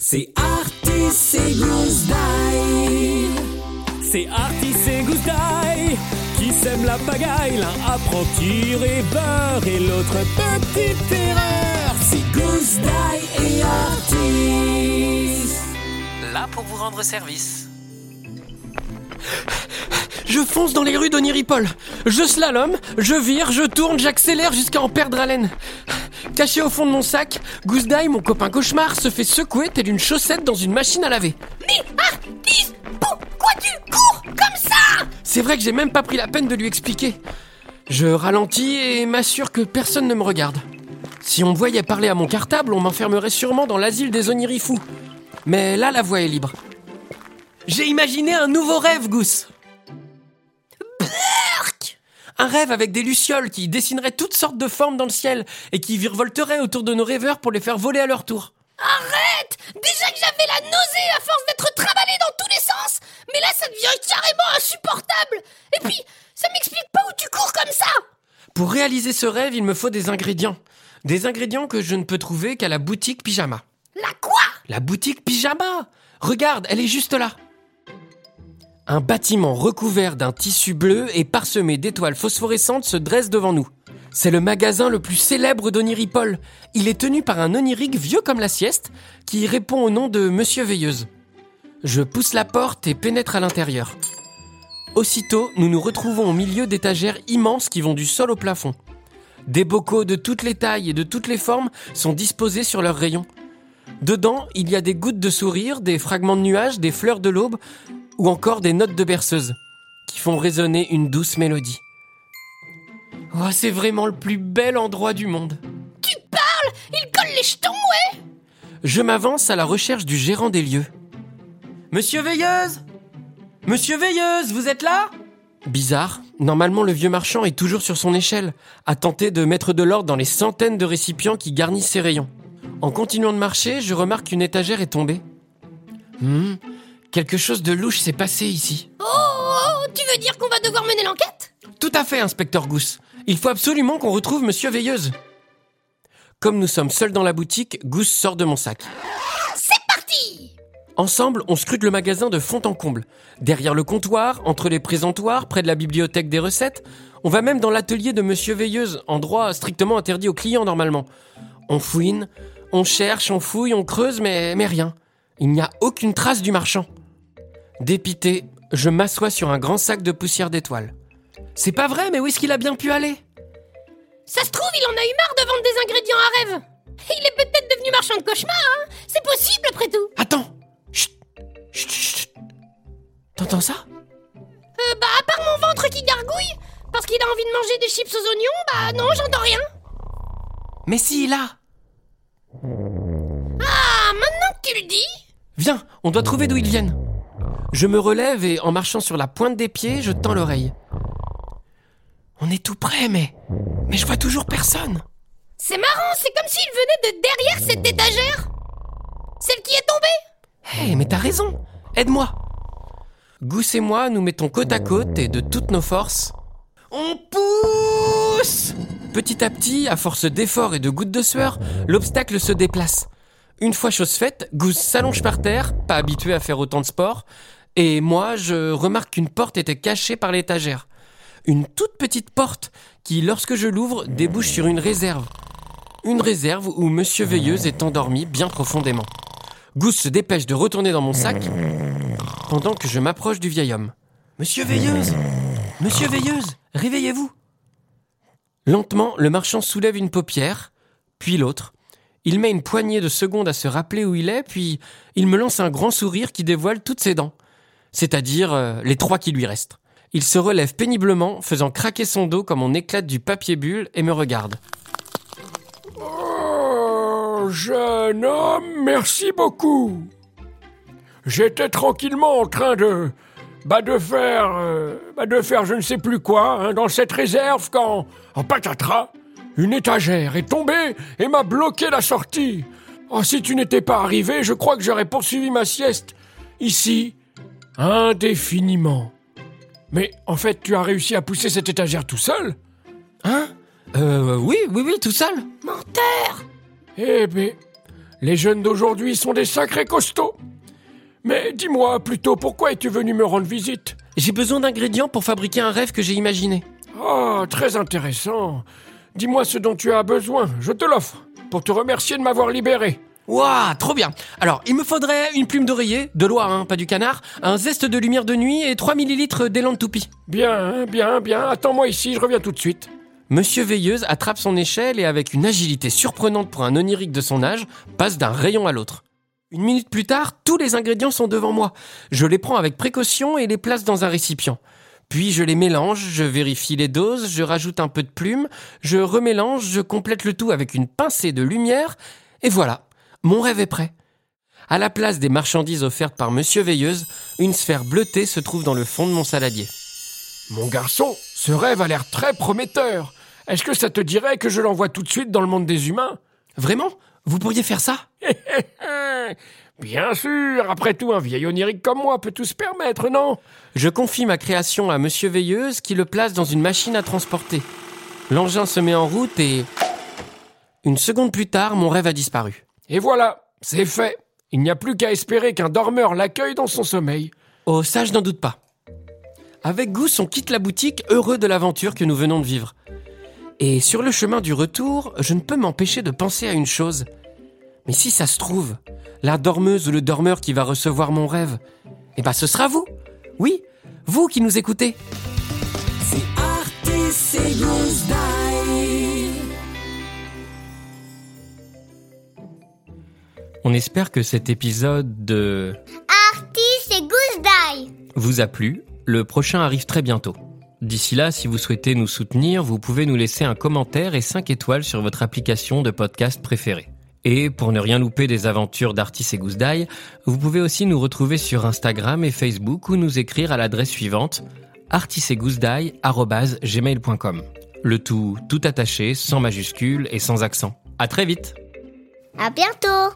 C'est Artis et Goose Die. C'est Artis et Goose Die qui sèment la pagaille. L'un apprend tirer beurre et l'autre petite erreur. C'est Goose Die et Artis. Là pour vous rendre service. Je fonce dans les rues d'Oniripol. Je slalom, je vire, je tourne, j'accélère jusqu'à en perdre haleine. Caché au fond de mon sac, Gousdaï, mon copain cauchemar, se fait secouer telle une chaussette dans une machine à laver. Mais Artis, pourquoi tu cours comme ça? C'est vrai que j'ai même pas pris la peine de lui expliquer. Je ralentis et m'assure que personne ne me regarde. Si on me voyait parler à mon cartable, on m'enfermerait sûrement dans l'asile des onirifous. Mais là, la voie est libre. J'ai imaginé un nouveau rêve, Gousse. Un rêve avec des lucioles qui dessineraient toutes sortes de formes dans le ciel et qui virevolteraient autour de nos rêveurs pour les faire voler à leur tour. Arrête Déjà que j'avais la nausée à force d'être travaillé dans tous les sens, mais là ça devient carrément insupportable Et puis, ça m'explique pas où tu cours comme ça Pour réaliser ce rêve, il me faut des ingrédients. Des ingrédients que je ne peux trouver qu'à la boutique pyjama. La quoi? La boutique pyjama Regarde, elle est juste là. Un bâtiment recouvert d'un tissu bleu et parsemé d'étoiles phosphorescentes se dresse devant nous. C'est le magasin le plus célèbre d'Oniripol. Il est tenu par un onirique vieux comme la sieste qui répond au nom de Monsieur Veilleuse. Je pousse la porte et pénètre à l'intérieur. Aussitôt, nous nous retrouvons au milieu d'étagères immenses qui vont du sol au plafond. Des bocaux de toutes les tailles et de toutes les formes sont disposés sur leurs rayons. Dedans, il y a des gouttes de sourire, des fragments de nuages, des fleurs de l'aube, ou encore des notes de berceuse, qui font résonner une douce mélodie. Oh, c'est vraiment le plus bel endroit du monde. Tu parles? Il colle les jetons, ouais Je m'avance à la recherche du gérant des lieux. Monsieur Veilleuse Monsieur Veilleuse, vous êtes là? Bizarre, normalement le vieux marchand est toujours sur son échelle, à tenter de mettre de l'ordre dans les centaines de récipients qui garnissent ses rayons. En continuant de marcher, je remarque qu'une étagère est tombée. Hmm, quelque chose de louche s'est passé ici. Oh, oh, tu veux dire qu'on va devoir mener l'enquête? Tout à fait, inspecteur Gousse. Il faut absolument qu'on retrouve Monsieur Veilleuse. Comme nous sommes seuls dans la boutique, Gousse sort de mon sac. C'est parti Ensemble, on scrute le magasin de fond en comble. Derrière le comptoir, entre les présentoirs, près de la bibliothèque des recettes, on va même dans l'atelier de Monsieur Veilleuse, endroit strictement interdit aux clients normalement. On fouine, on cherche, on fouille, on creuse, mais, mais rien. Il n'y a aucune trace du marchand. Dépité, je m'assois sur un grand sac de poussière d'étoiles. C'est pas vrai, mais où est-ce qu'il a bien pu aller? Ça se trouve, il en a eu marre de vendre des ingrédients à rêve. Il est peut-être devenu marchand de cauchemars, hein. C'est possible après tout. Attends. Chut. Chut, chut, chut. T'entends ça? Euh, bah, à part mon ventre qui gargouille, parce qu'il a envie de manger des chips aux oignons, bah non, j'entends rien. Mais si, là Ah, maintenant que tu le dis Viens, on doit trouver d'où ils viennent. Je me relève et en marchant sur la pointe des pieds, je tends l'oreille. On est tout près, mais. Mais je vois toujours personne. C'est marrant, c'est comme s'il venait de derrière cette étagère Celle qui est tombée Hé, mais t'as raison. Aide-moi. Gousse et moi, nous mettons côte à côte et de toutes nos forces. On pousse Petit à petit, à force d'efforts et de gouttes de sueur, l'obstacle se déplace. Une fois chose faite, Gousse s'allonge par terre, pas habitué à faire autant de sport, et moi, je remarque qu'une porte était cachée par l'étagère. Une toute petite porte qui, lorsque je l'ouvre, débouche sur une réserve. Une réserve où Monsieur Veilleuse est endormi bien profondément. Gousse se dépêche de retourner dans mon sac pendant que je m'approche du vieil homme. Monsieur Veilleuse Monsieur Veilleuse Réveillez-vous Lentement, le marchand soulève une paupière, puis l'autre. Il met une poignée de secondes à se rappeler où il est, puis il me lance un grand sourire qui dévoile toutes ses dents. C'est-à-dire euh, les trois qui lui restent. Il se relève péniblement, faisant craquer son dos comme on éclate du papier bulle, et me regarde. Oh, jeune homme, merci beaucoup. J'étais tranquillement en train de, bah de faire, euh, bah de faire je ne sais plus quoi hein, dans cette réserve quand, en patatras, une étagère est tombée et m'a bloqué la sortie. Oh, si tu n'étais pas arrivé, je crois que j'aurais poursuivi ma sieste ici indéfiniment. Mais en fait, tu as réussi à pousser cette étagère tout seul? Hein? Euh, oui, oui, oui, tout seul. Menteur Eh ben, Les jeunes d'aujourd'hui sont des sacrés costauds. Mais dis-moi plutôt, pourquoi es-tu venu me rendre visite? J'ai besoin d'ingrédients pour fabriquer un rêve que j'ai imaginé. Oh, très intéressant. Dis-moi ce dont tu as besoin, je te l'offre, pour te remercier de m'avoir libéré. Waouh, trop bien Alors, il me faudrait une plume d'oreiller, de loi, hein, pas du canard, un zeste de lumière de nuit et 3 millilitres d'élan de toupie. Bien, bien, bien, attends-moi ici, je reviens tout de suite. Monsieur Veilleuse attrape son échelle et avec une agilité surprenante pour un onirique de son âge, passe d'un rayon à l'autre. Une minute plus tard, tous les ingrédients sont devant moi. Je les prends avec précaution et les place dans un récipient. Puis je les mélange, je vérifie les doses, je rajoute un peu de plume, je remélange, je complète le tout avec une pincée de lumière, et voilà, mon rêve est prêt. À la place des marchandises offertes par Monsieur Veilleuse, une sphère bleutée se trouve dans le fond de mon saladier. Mon garçon, ce rêve a l'air très prometteur. Est-ce que ça te dirait que je l'envoie tout de suite dans le monde des humains? Vraiment? Vous pourriez faire ça? Bien sûr, après tout, un vieil onirique comme moi peut tout se permettre, non? Je confie ma création à Monsieur Veilleuse qui le place dans une machine à transporter. L'engin se met en route et... Une seconde plus tard, mon rêve a disparu. Et voilà, c'est fait. Il n'y a plus qu'à espérer qu'un dormeur l'accueille dans son sommeil. Oh, ça, je n'en doute pas. Avec Gousse, on quitte la boutique, heureux de l'aventure que nous venons de vivre. Et sur le chemin du retour, je ne peux m'empêcher de penser à une chose. Mais si ça se trouve, la dormeuse ou le dormeur qui va recevoir mon rêve, eh ben ce sera vous. Oui, vous qui nous écoutez. C'est Artis et Goose Die. On espère que cet épisode de Artis et Goose Die. vous a plu. Le prochain arrive très bientôt. D'ici là, si vous souhaitez nous soutenir, vous pouvez nous laisser un commentaire et 5 étoiles sur votre application de podcast préférée. Et pour ne rien louper des aventures d'Artis et Goose Die, vous pouvez aussi nous retrouver sur Instagram et Facebook ou nous écrire à l'adresse suivante artisetgooseDie@gmail.com. Le tout tout attaché, sans majuscule et sans accent. À très vite. À bientôt.